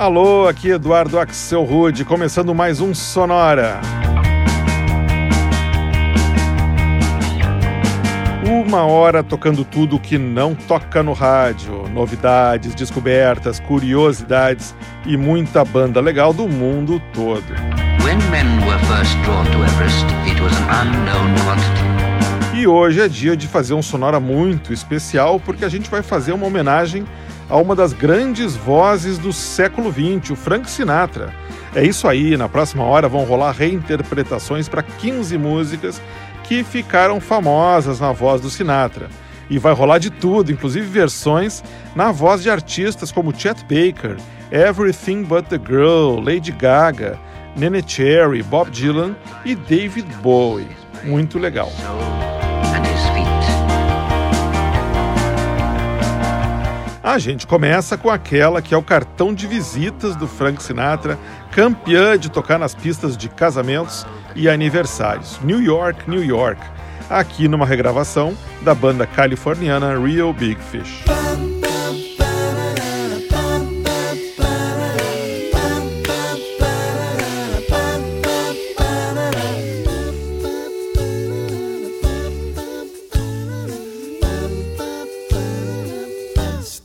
Alô, aqui Eduardo Axel Rude, começando mais um Sonora. Uma hora tocando tudo que não toca no rádio, novidades, descobertas, curiosidades e muita banda legal do mundo todo. E hoje é dia de fazer um sonora muito especial porque a gente vai fazer uma homenagem a uma das grandes vozes do século XX, o Frank Sinatra. É isso aí, na próxima hora vão rolar reinterpretações para 15 músicas que ficaram famosas na voz do Sinatra. E vai rolar de tudo, inclusive versões na voz de artistas como Chet Baker, Everything But the Girl, Lady Gaga, Nene Cherry, Bob Dylan e David Bowie. Muito legal. A gente começa com aquela que é o cartão de visitas do Frank Sinatra, campeã de tocar nas pistas de casamentos e aniversários. New York, New York, aqui numa regravação da banda californiana Real Big Fish.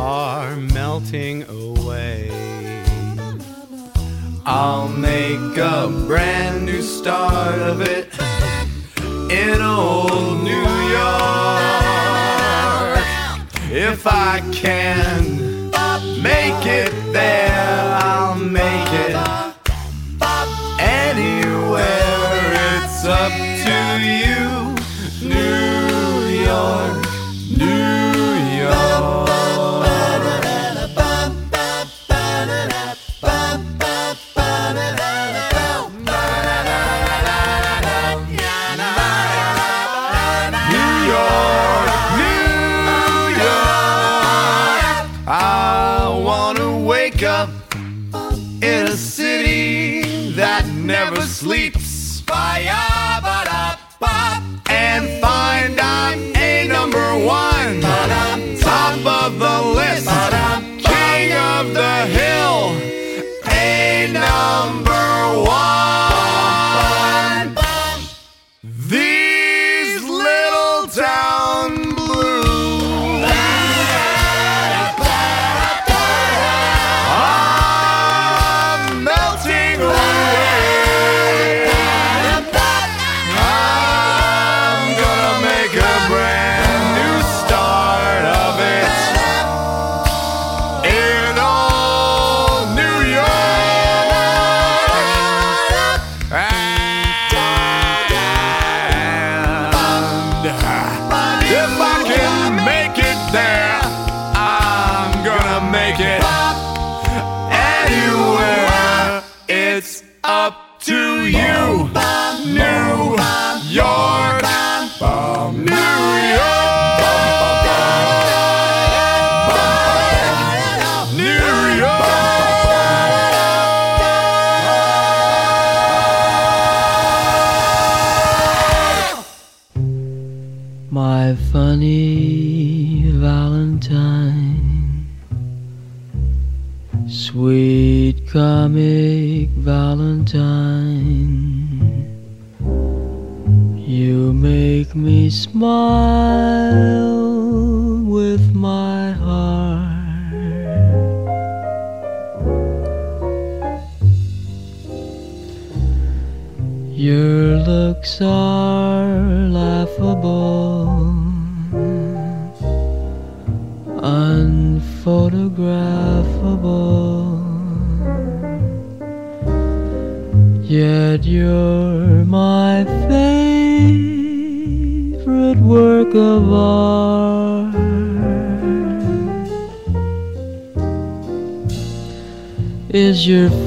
are melting away. I'll make a brand new start of it in old New York. If I can make it there, I'll make it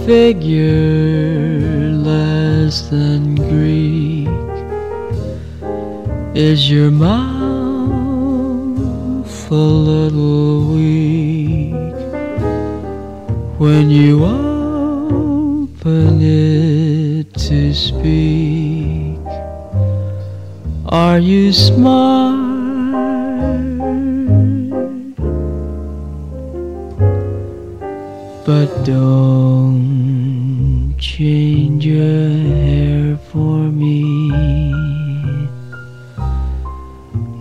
figure less than Greek? Is your mouth a little weak when you open it to speak? Are you smart? But don't change your hair for me.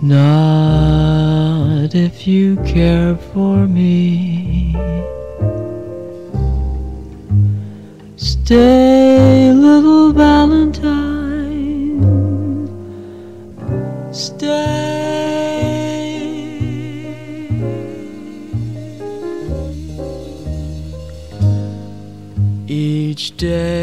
Not if you care for me. Stay. day.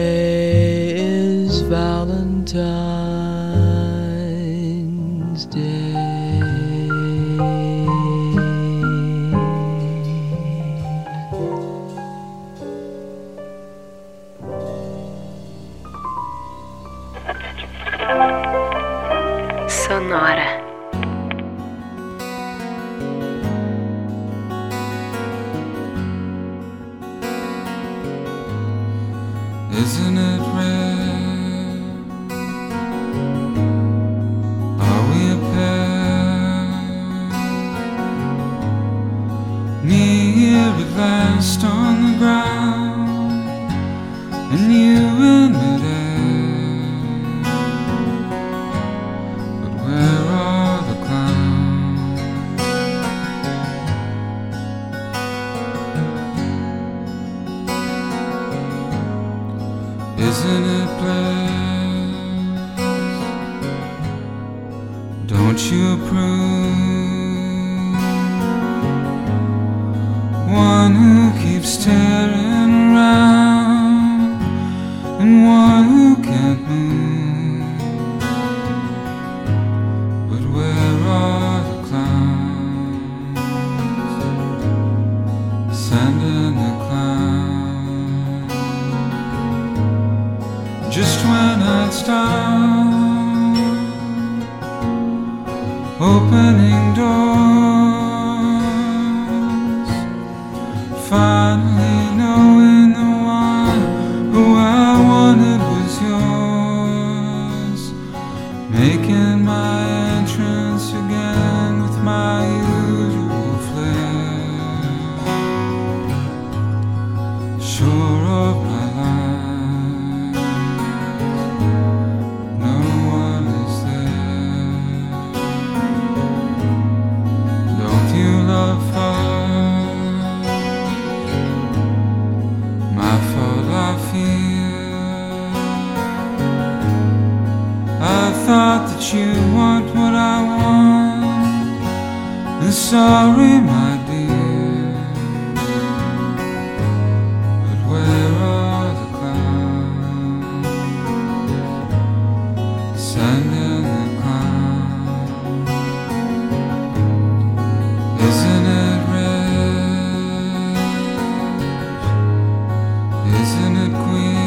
isn't it queer?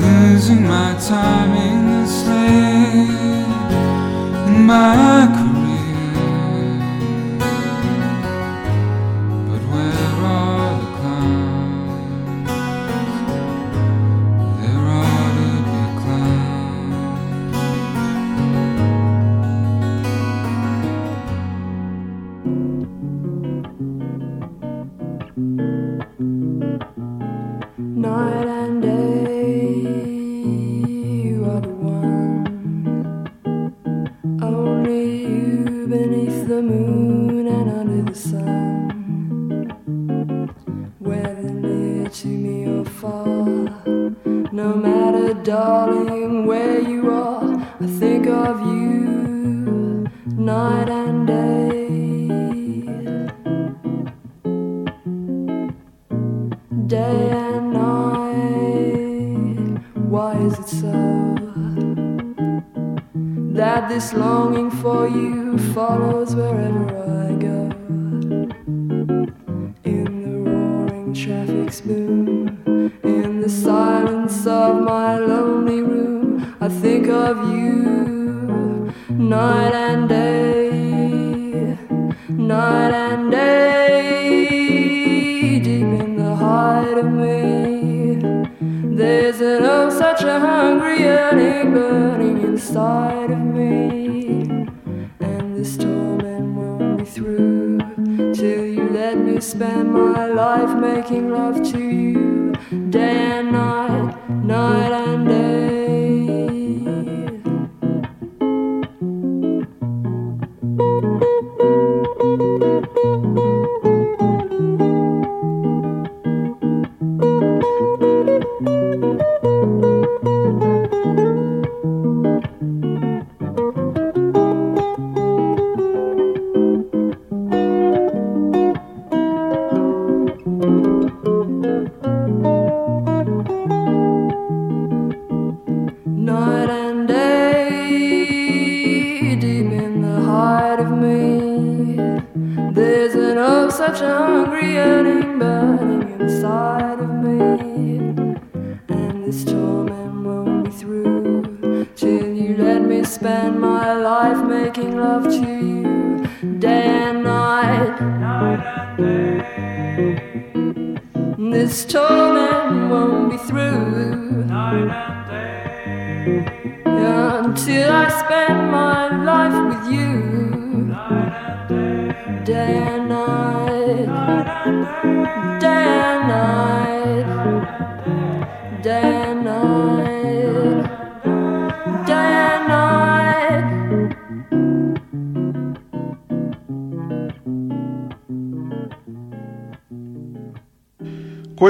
Losing my time in the sleigh in my career.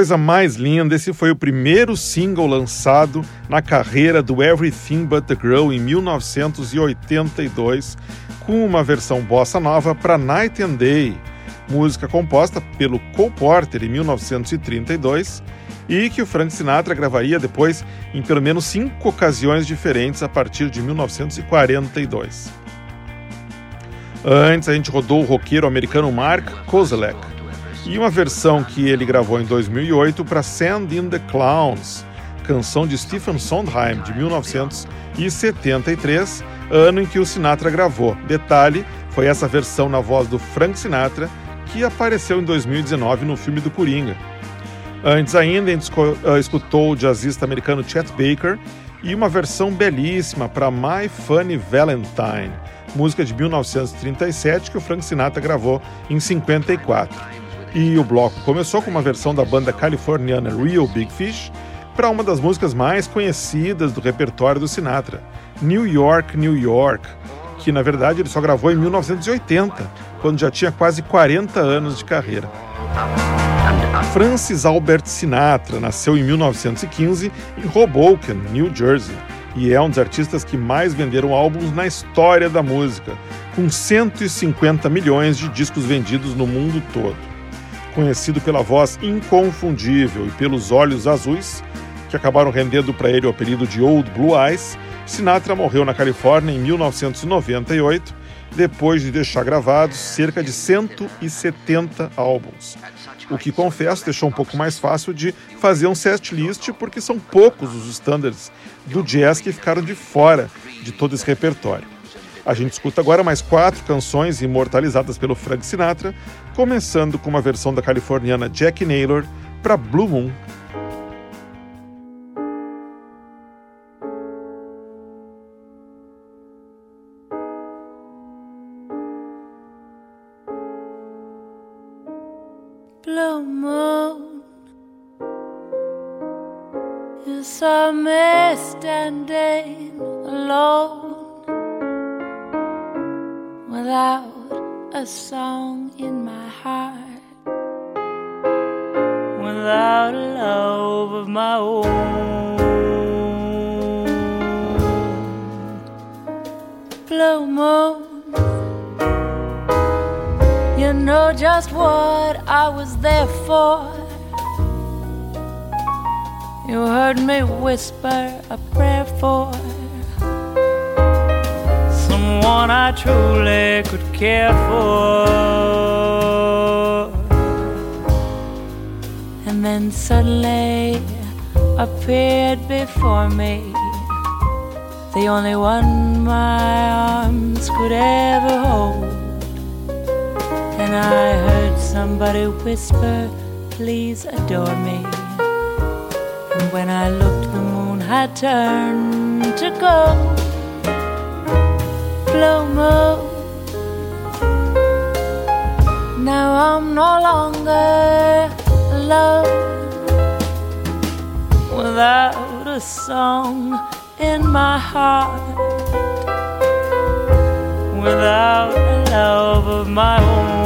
Coisa mais linda, esse foi o primeiro single lançado na carreira do Everything But the Girl em 1982, com uma versão bossa nova para Night and Day, música composta pelo Cole Porter em 1932 e que o Frank Sinatra gravaria depois em pelo menos cinco ocasiões diferentes a partir de 1942. Antes a gente rodou o roqueiro americano Mark Kozelek e uma versão que ele gravou em 2008 para Send in the Clowns, canção de Stephen Sondheim de 1973, ano em que o Sinatra gravou. Detalhe, foi essa versão na voz do Frank Sinatra que apareceu em 2019 no filme do Coringa. Antes ainda, a gente eh, escutou o jazzista americano Chet Baker e uma versão belíssima para My Funny Valentine, música de 1937 que o Frank Sinatra gravou em 54. E o bloco começou com uma versão da banda californiana Real Big Fish para uma das músicas mais conhecidas do repertório do Sinatra, New York, New York, que na verdade ele só gravou em 1980, quando já tinha quase 40 anos de carreira. Francis Albert Sinatra nasceu em 1915 em Hoboken, New Jersey, e é um dos artistas que mais venderam álbuns na história da música, com 150 milhões de discos vendidos no mundo todo. Conhecido pela voz inconfundível e pelos olhos azuis, que acabaram rendendo para ele o apelido de Old Blue Eyes, Sinatra morreu na Califórnia em 1998, depois de deixar gravados cerca de 170 álbuns. O que, confesso, deixou um pouco mais fácil de fazer um set list, porque são poucos os standards do jazz que ficaram de fora de todo esse repertório. A gente escuta agora mais quatro canções imortalizadas pelo Frank Sinatra, começando com uma versão da californiana Jackie Naylor para Blue Moon. blue moon. You saw me standing alone without a song in my heart, without a love of my own. Blue moon. You know just what I was there for. You heard me whisper a prayer for someone I truly could care for. And then suddenly appeared before me the only one my arms could ever hold. And I heard somebody whisper, Please adore me. And when I looked, the moon had turned to gold. Blue moon. Now I'm no longer alone without a song in my heart without a love of my own.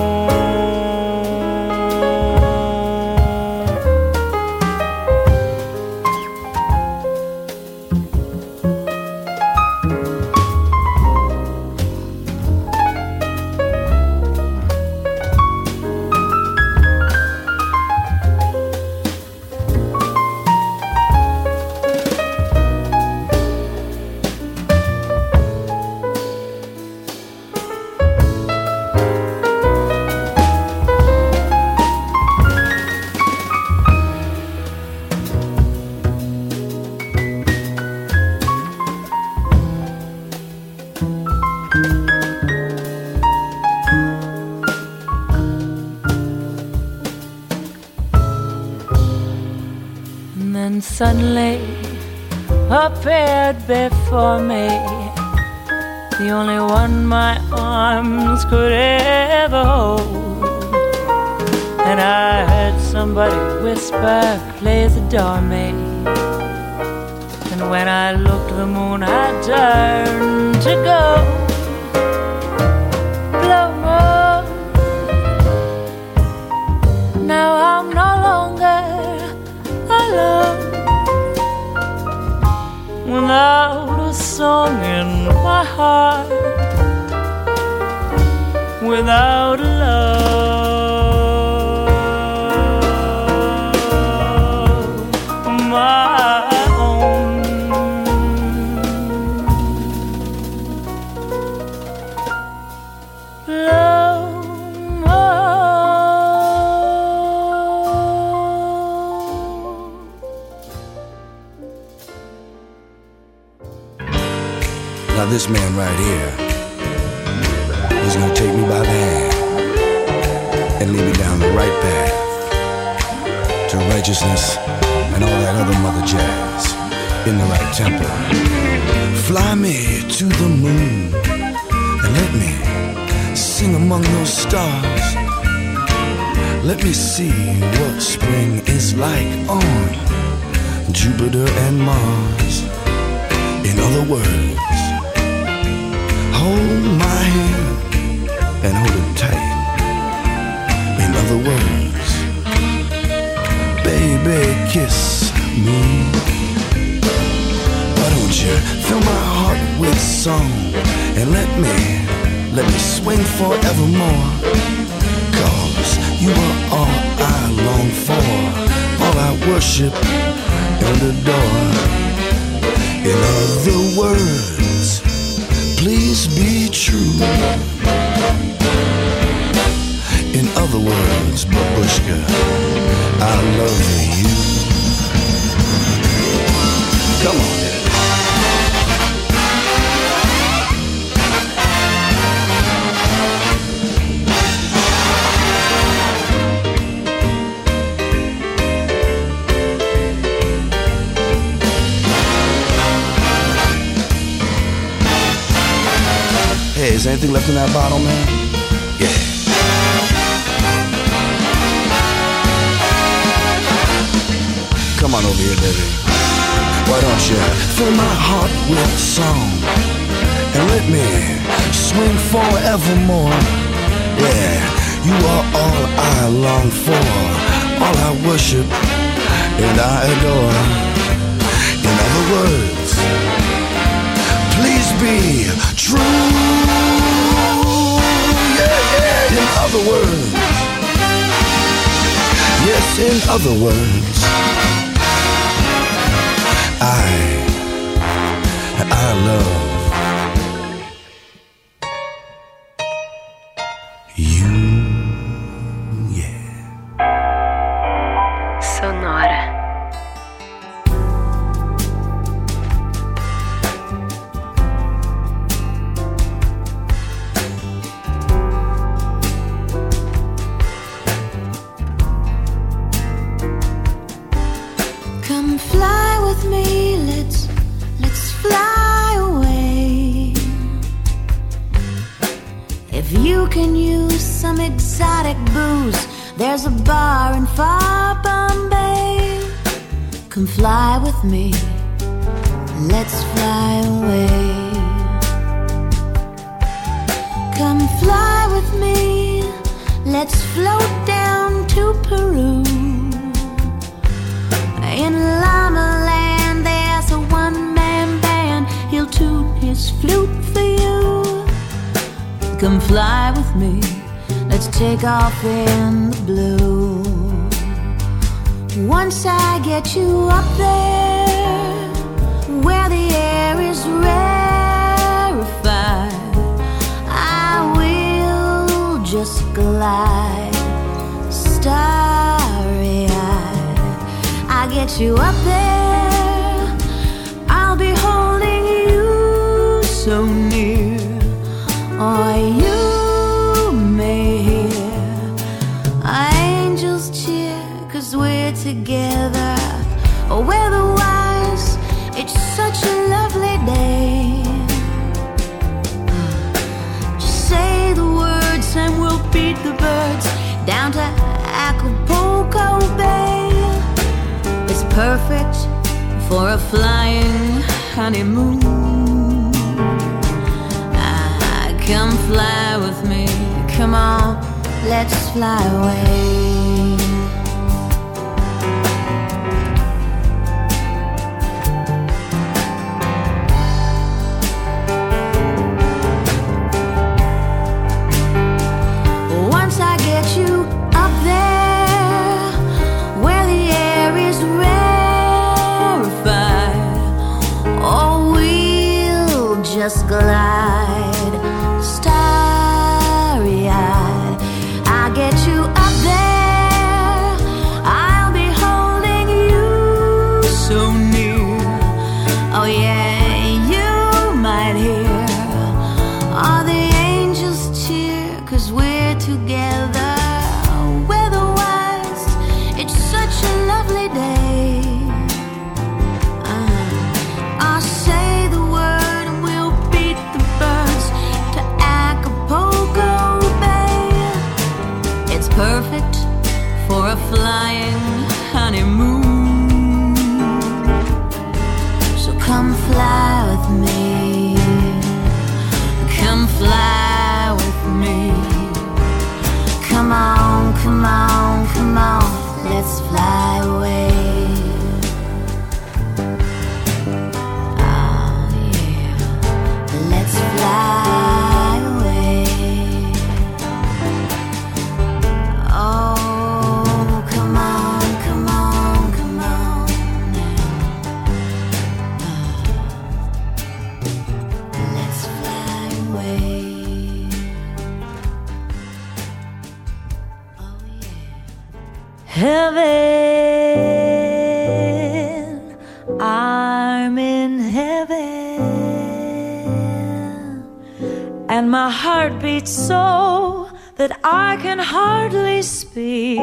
Suddenly appeared before me the only one my arms could ever hold. And I heard somebody whisper, Please adore me. And when I looked, the moon had turned to gold. My heart, without a man right here, he's gonna take me by the hand and lead me down the right path to righteousness and all that other mother jazz in the right tempo. Fly me to the moon and let me sing among those stars. Let me see what spring is like on Jupiter and Mars. In other words, hold my hand and hold it tight. In other words, baby, kiss me. Why don't you fill my heart with song and let me, let me swing forevermore? Cause you are all I long for, all I worship and adore. In other words, please be true. In other words, babushka, I love you. Anything left in that bottle, man? Yeah. Come on over here, baby. Why don't you fill my heart with song and let me swing forevermore? Yeah, you are all I long for, all I worship and I adore. In other words, please be true. In other words, yes, in other words, I, I love. perfect for a flying honeymoon. Ah, come fly with me, come on, let's fly away. heaven. I'm in heaven. And my heart beats so that I can hardly speak.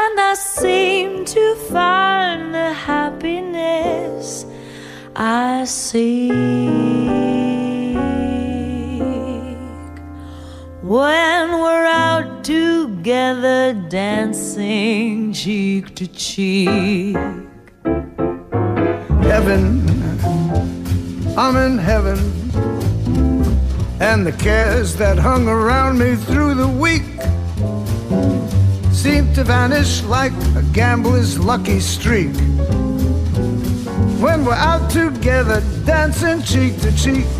And I seem to find the happiness I seek. When together dancing cheek to cheek. Heaven, I'm in heaven. And the cares that hung around me through the week seemed to vanish like a gambler's lucky streak. When we're out together, dancing cheek to cheek.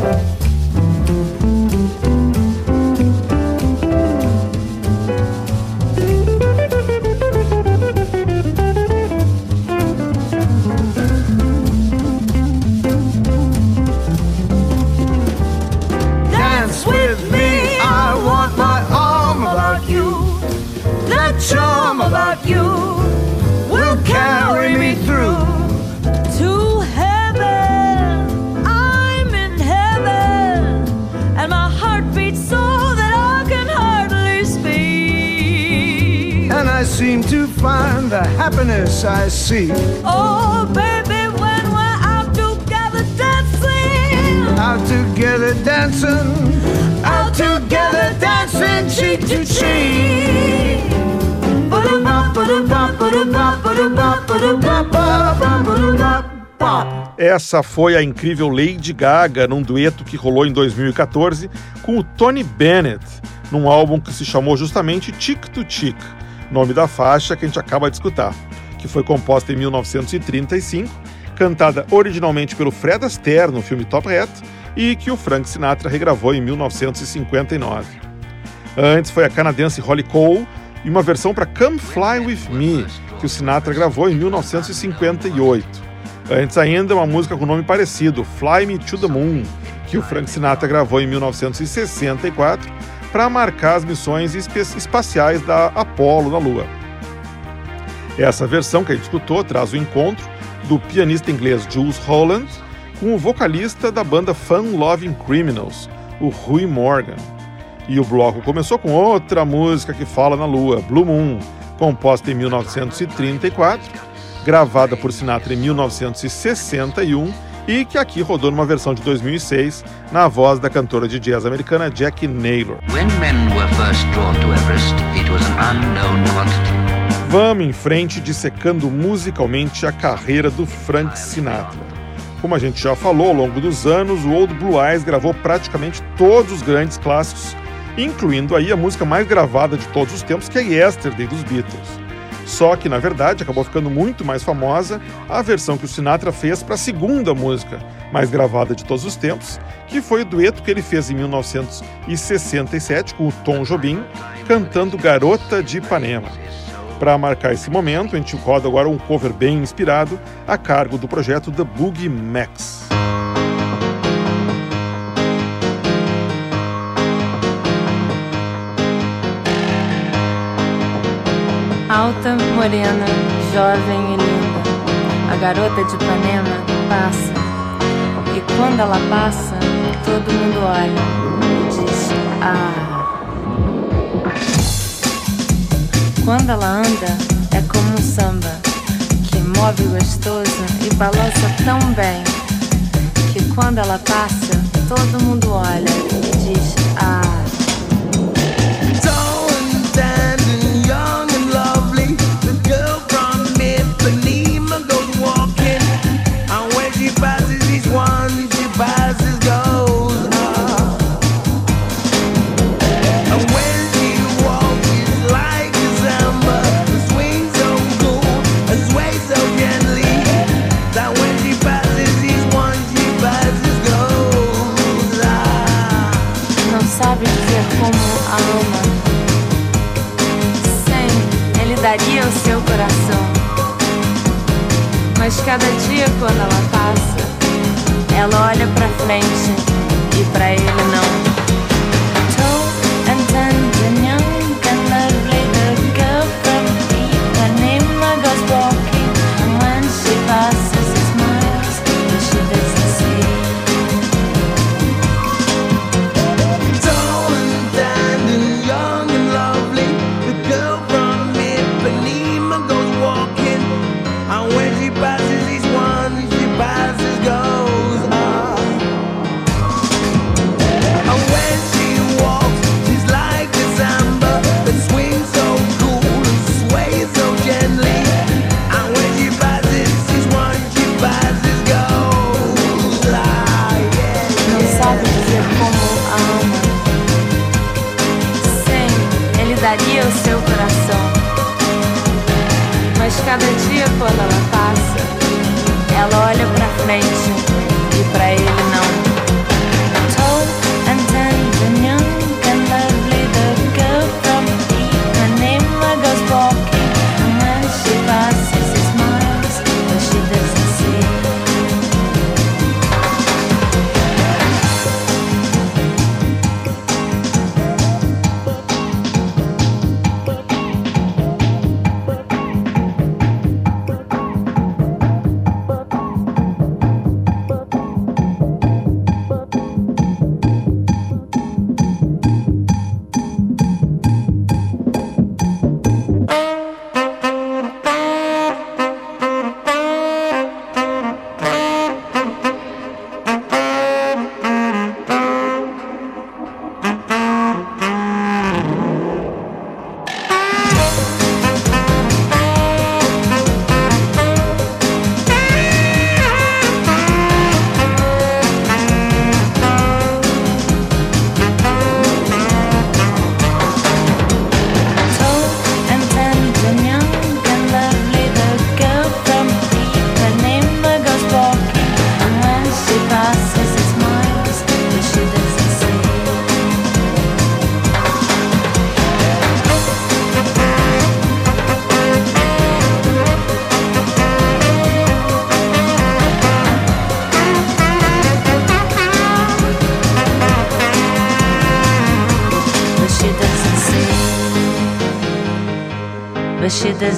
the happiness I seek. Oh, baby, when we're out together dancing, Out together dancing, out together dancing cheek to cheek. Essa foi a incrível Lady Gaga num dueto que rolou em 2014 com o Tony Bennett, num álbum que se chamou justamente Tick to Tick, nome da faixa que a gente acaba de escutar, que foi composta em 1935, cantada originalmente pelo Fred Astaire no filme Top Hat e que o Frank Sinatra regravou em 1959. Antes foi a canadense Holly Cole e uma versão para Come Fly With Me, que o Sinatra gravou em 1958. Antes ainda, uma música com nome parecido, Fly Me to the Moon, que o Frank Sinatra gravou em 1964 para marcar as missões espaciais da Apollo na Lua. Essa versão que a gente escutou traz o encontro do pianista inglês Jules Holland com o vocalista da banda Fun Loving Criminals, o Rui Morgan. E o bloco começou com outra música que fala na Lua, Blue Moon, composta em 1934, gravada por Sinatra em 1961 e que aqui rodou numa versão de 2006 na voz da cantora de jazz americana Jackie Naylor. Everest. Vamos em frente dissecando musicalmente a carreira do Frank Sinatra. Como a gente já falou ao longo dos anos, o Old Blue Eyes gravou praticamente todos os grandes clássicos, incluindo aí a música mais gravada de todos os tempos, que é Yesterday dos Beatles. Só que, na verdade, acabou ficando muito mais famosa a versão que o Sinatra fez para a segunda música mais gravada de todos os tempos, que foi o dueto que ele fez em 1967 com o Tom Jobim, cantando Garota de Ipanema. Para marcar esse momento, a gente roda agora um cover bem inspirado a cargo do projeto The Boogie Max. Alta, morena, jovem e linda, a garota de Ipanema passa. E quando ela passa, todo mundo olha e diz: Ah. Quando ela anda, é como um samba que move gostoso e balança tão bem que quando ela passa, todo mundo olha e diz: Ah.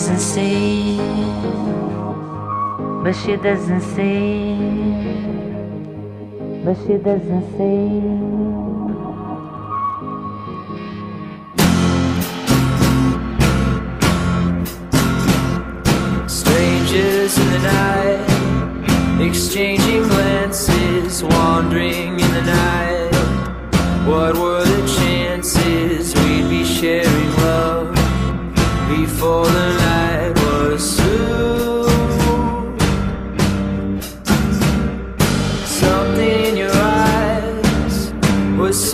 Doesn't see. But she doesn't see. But she doesn't see.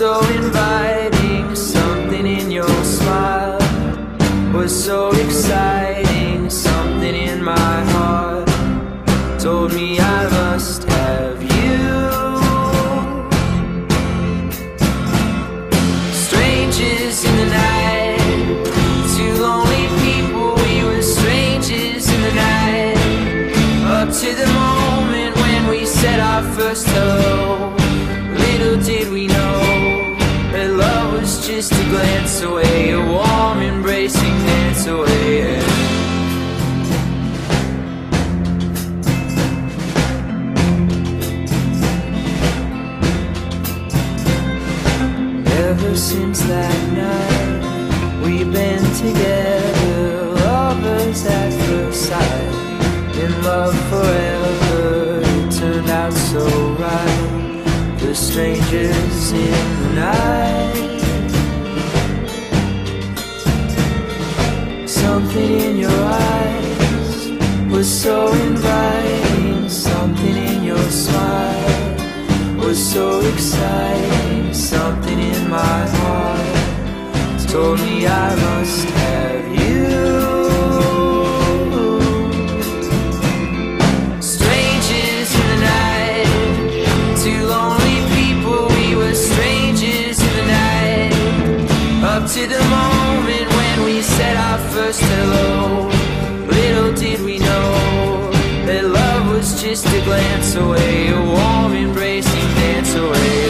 So inviting, something in your smile was so exciting. That night, we've been together, lovers at first sight, in love forever. It turned out so right, the strangers in the night. Something in your eyes was so inviting, something in your smile was so exciting. Something in my heart told me I must have you. Strangers in the night, two lonely people, we were strangers in the night. Up to the moment when we said our first hello. Little did we know that love was just a glance away, a warm embracing dance away.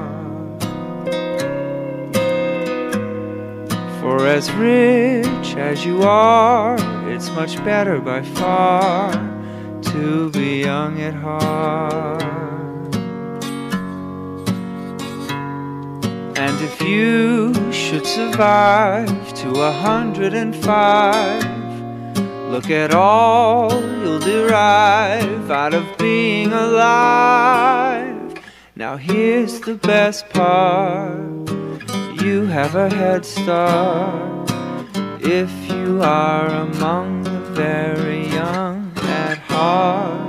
For as rich as you are, it's much better by far to be young at heart. And if you should survive to a hundred and five, look at all you'll derive out of being alive. Now here's the best part you have a head start if you are among the very young at heart.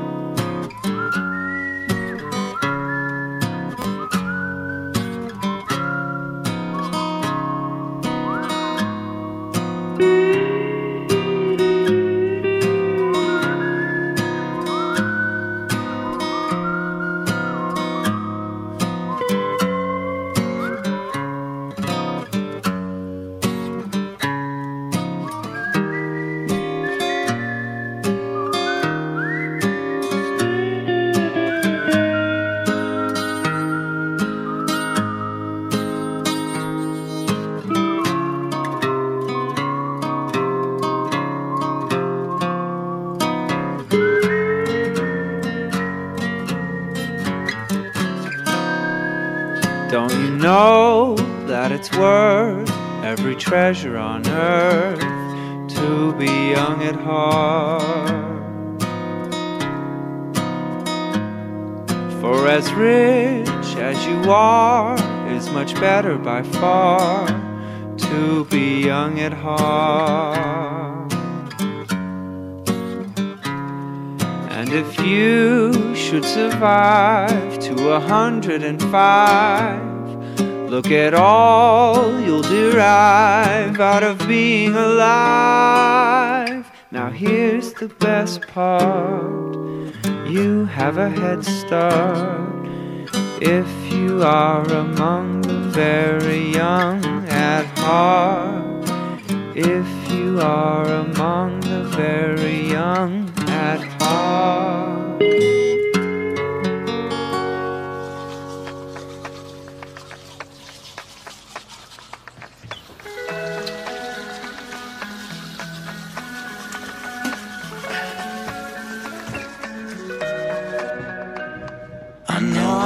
Five to 105. Look at all you'll derive out of being alive. Now, here's the best part you have a head start if you are among the very young at heart. If you are among the very young at heart.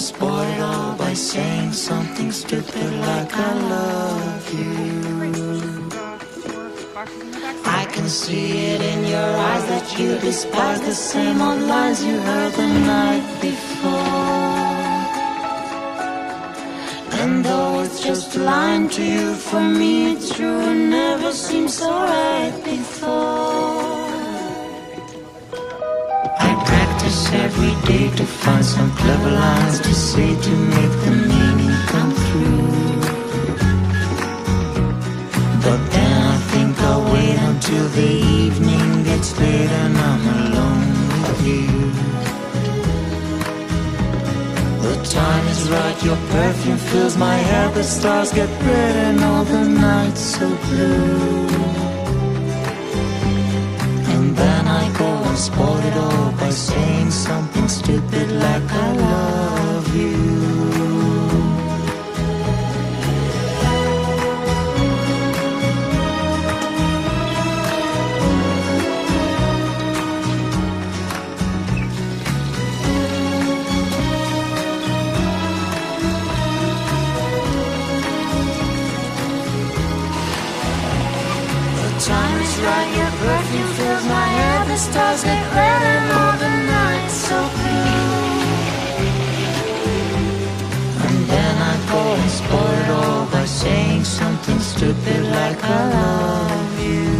And spoil it all by saying something stupid like I love you. I can see it in your eyes that you despise the same old lines you heard the night before. And though it's just line to you, for me it's true. It never seemed so right before. Every day to find some clever lines to say to make the meaning come through. But then I think I'll wait until the evening gets late and I'm alone with you. The time is right, your perfume fills my hair, the stars get red and all the nights so blue. And then I go and spoil it all by saying something stupid like I love you. Like I love you.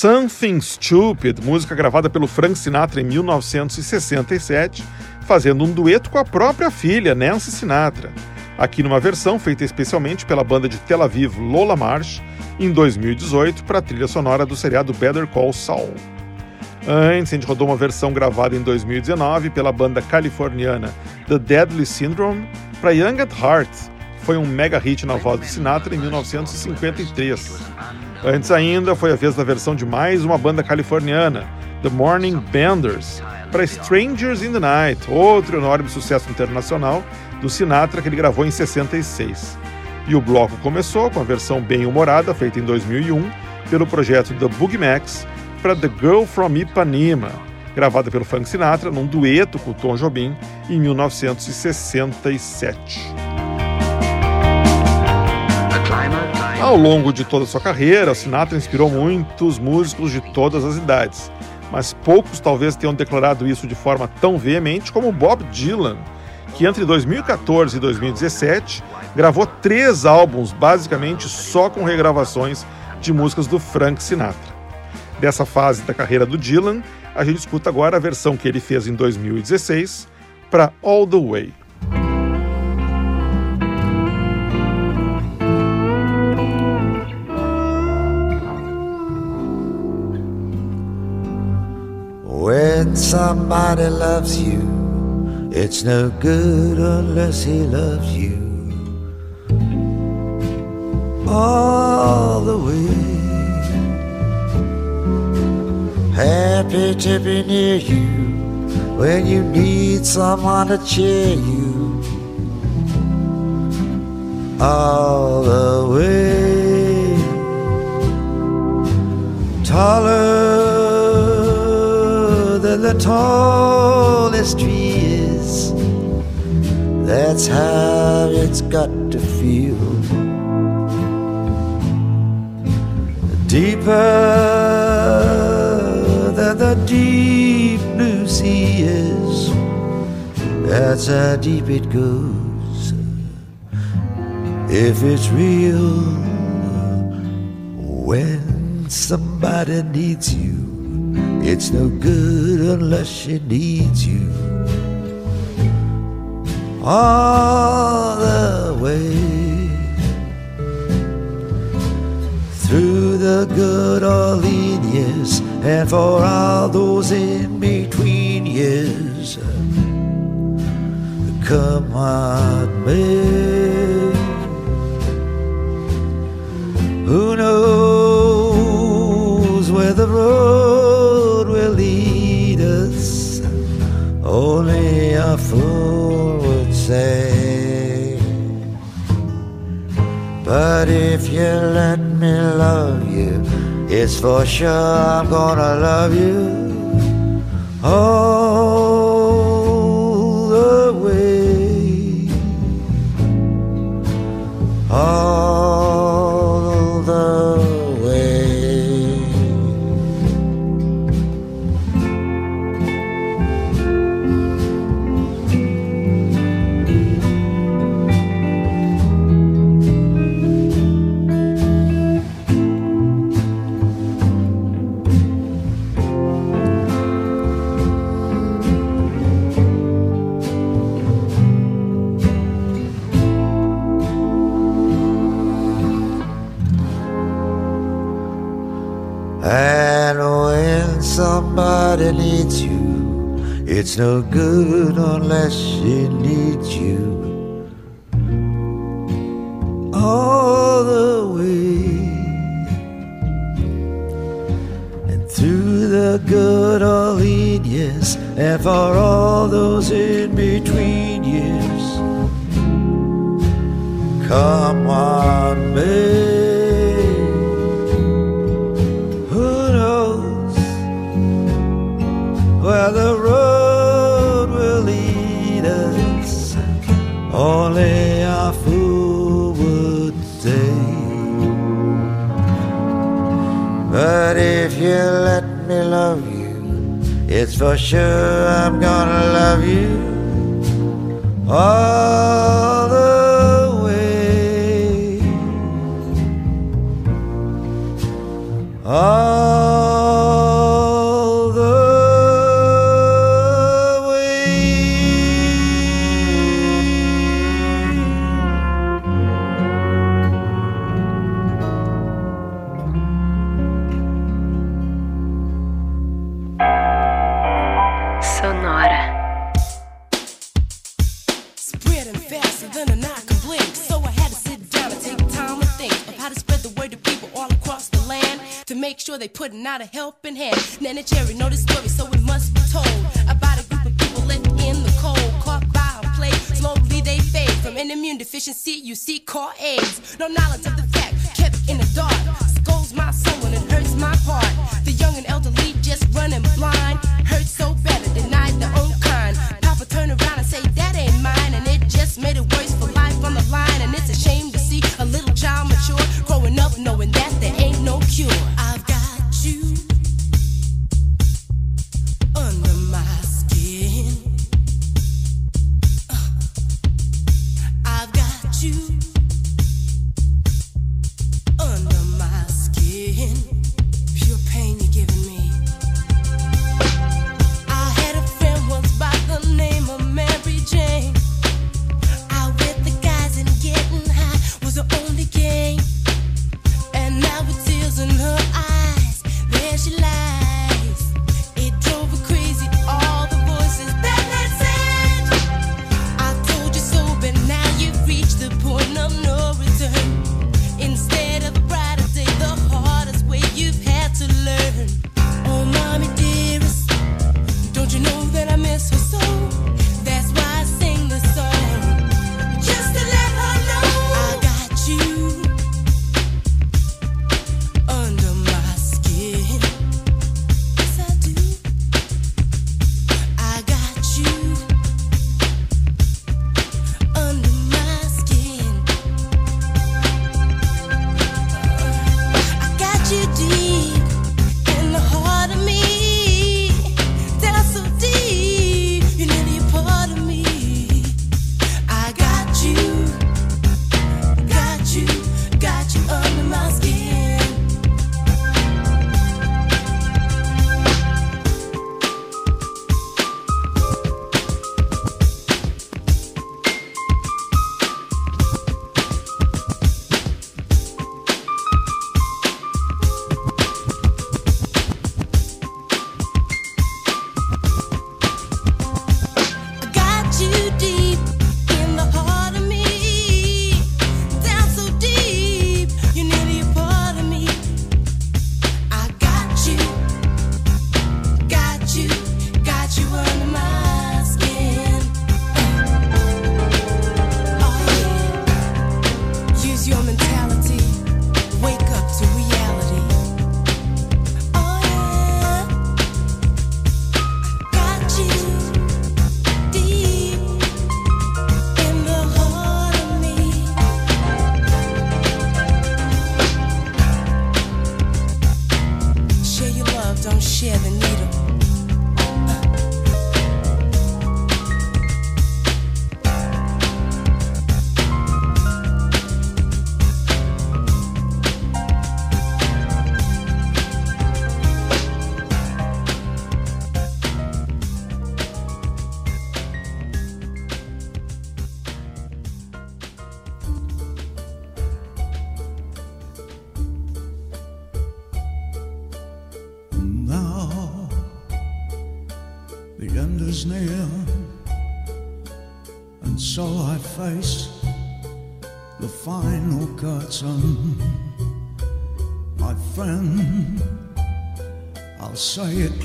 Something Stupid, música gravada pelo Frank Sinatra em 1967, fazendo um dueto com a própria filha, Nancy Sinatra. Aqui numa versão feita especialmente pela banda de Tel Aviv Lola Marsh em 2018 para a trilha sonora do seriado Better Call Saul. Antes, a gente rodou uma versão gravada em 2019 pela banda californiana The Deadly Syndrome para Young at Heart, que foi um mega hit na voz do Sinatra em 1953. Antes ainda, foi a vez da versão de mais uma banda californiana, The Morning Benders, para Strangers in the Night, outro enorme sucesso internacional do Sinatra que ele gravou em 66. E o bloco começou com a versão bem humorada, feita em 2001, pelo projeto The Boogie Max, para The Girl from Ipanema, gravada pelo Frank Sinatra num dueto com Tom Jobim em 1967. Ao longo de toda sua carreira, Sinatra inspirou muitos músicos de todas as idades, mas poucos talvez tenham declarado isso de forma tão veemente como Bob Dylan, que entre 2014 e 2017 gravou três álbuns basicamente só com regravações de músicas do Frank Sinatra. Dessa fase da carreira do Dylan, a gente escuta agora a versão que ele fez em 2016 para All the Way. When somebody loves you, it's no good unless he loves you all the way. Happy to be near you when you need someone to cheer you all the way. Taller the tallest tree is. That's how it's got to feel. Deeper than the deep blue sea is. That's how deep it goes. If it's real, when somebody needs you, it's no good unless she needs you. All the way through the good old lean years, and for all those in between years. Come on, me. But if you let me love you, it's for sure I'm gonna love you. All the way. All And when somebody needs you, it's no good unless she needs you all the way. And through the good old lean years, and for all those in between years, come on, babe. But if you let me love you, it's for sure I'm gonna love you all the way. All they putting out a helping hand. Neneh Cherry know the story, so it must be told about a group of people left in the cold, caught by a plague. Slowly they fade from an immune deficiency. You see, call AIDS. No knowledge of the fact, kept in the dark. Scolds my soul and it hurts my heart. The young and elderly just running blind. Hurt so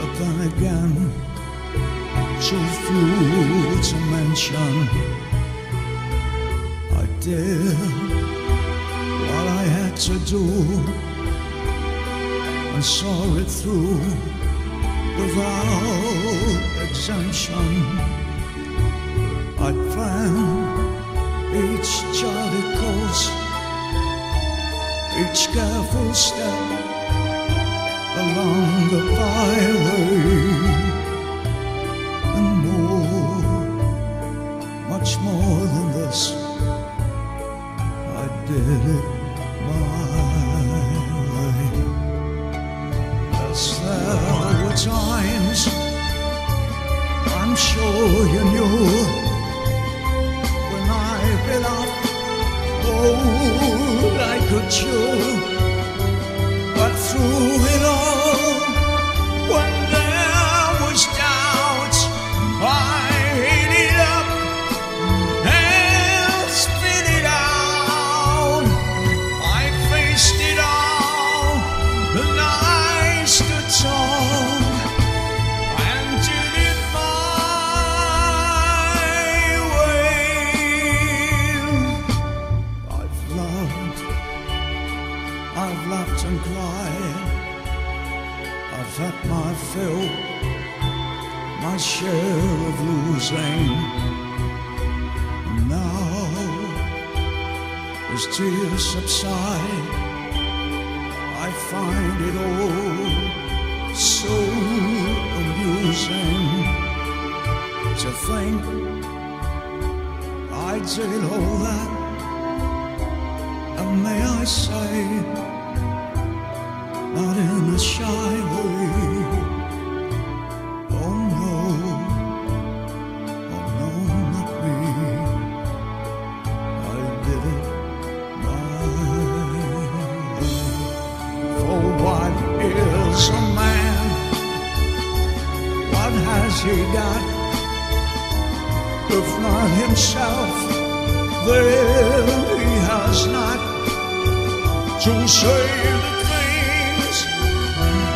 but then again so few to mention. I did what I had to do and saw it through without exemption. I planned each charted course, each careful step along the byway and more, much more than this. I did it my there were times I'm sure you knew when I bit off all I could chew. What is a man? What has he got? If not himself, then he has not to say the things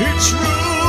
he truly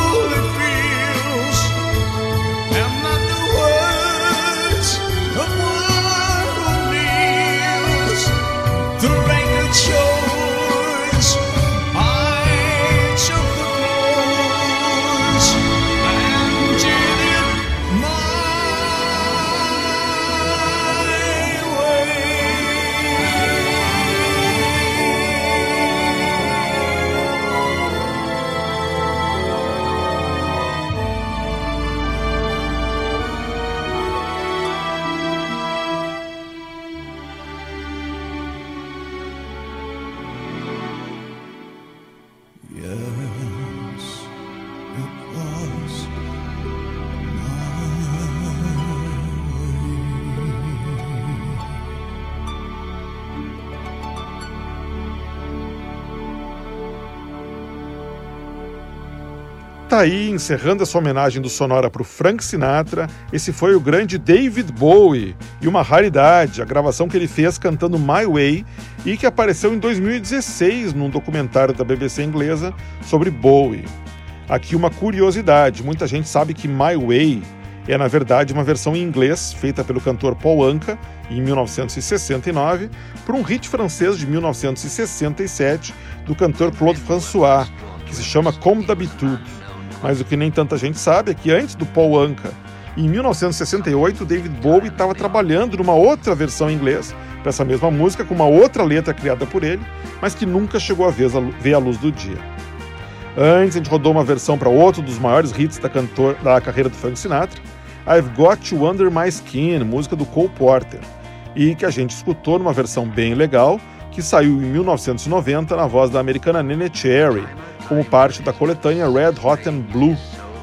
aí, encerrando essa homenagem do Sonora para o Frank Sinatra, esse foi o grande David Bowie e uma raridade, a gravação que ele fez cantando My Way e que apareceu em 2016 num documentário da BBC inglesa sobre Bowie. Aqui uma curiosidade, muita gente sabe que My Way é na verdade uma versão em inglês feita pelo cantor Paul Anka em 1969 para um hit francês de 1967 do cantor Claude François, que se chama Comme d'habitude. Mas o que nem tanta gente sabe é que antes do Paul Anka, em 1968, David Bowie estava trabalhando numa outra versão em inglês para essa mesma música, com uma outra letra criada por ele, mas que nunca chegou a ver a luz do dia. Antes, a gente rodou uma versão para outro dos maiores hits da, cantor, da carreira do Frank Sinatra, I've Got You Under My Skin, música do Cole Porter, e que a gente escutou numa versão bem legal, que saiu em 1990 na voz da americana Nene Cherry, como parte da coletânea Red Hot and Blue,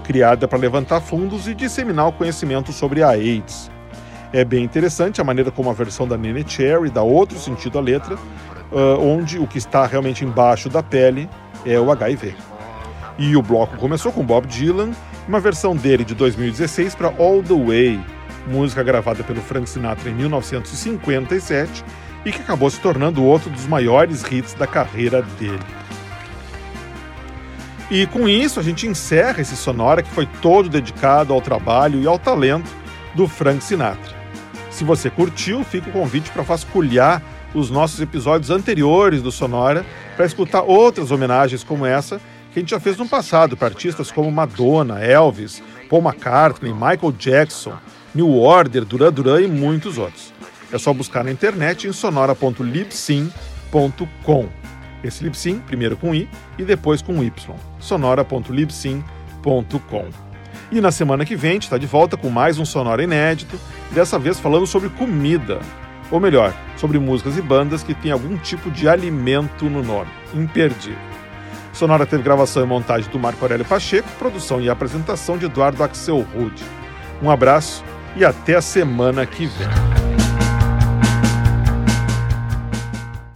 criada para levantar fundos e disseminar o conhecimento sobre a AIDS. É bem interessante a maneira como a versão da Nene Cherry dá outro sentido à letra, onde o que está realmente embaixo da pele é o HIV. E o bloco começou com Bob Dylan, uma versão dele de 2016 para All the Way, música gravada pelo Frank Sinatra em 1957 e que acabou se tornando outro dos maiores hits da carreira dele. E com isso a gente encerra esse Sonora que foi todo dedicado ao trabalho e ao talento do Frank Sinatra. Se você curtiu, fica o convite para vasculhar os nossos episódios anteriores do Sonora para escutar outras homenagens como essa que a gente já fez no passado para artistas como Madonna, Elvis, Paul McCartney, Michael Jackson, New Order, Duran Duran e muitos outros. É só buscar na internet em sonora.libsyn.com. Esse Libsyn, primeiro com I e depois com Y. sonora.libsyn.com. E na semana que vem está de volta com mais um Sonora inédito, dessa vez falando sobre comida. Ou melhor, sobre músicas e bandas que têm algum tipo de alimento no nome. Imperdível. Sonora teve gravação e montagem do Marco Aurélio Pacheco, produção e apresentação de Eduardo Axel Rude. Um abraço e até a semana que vem.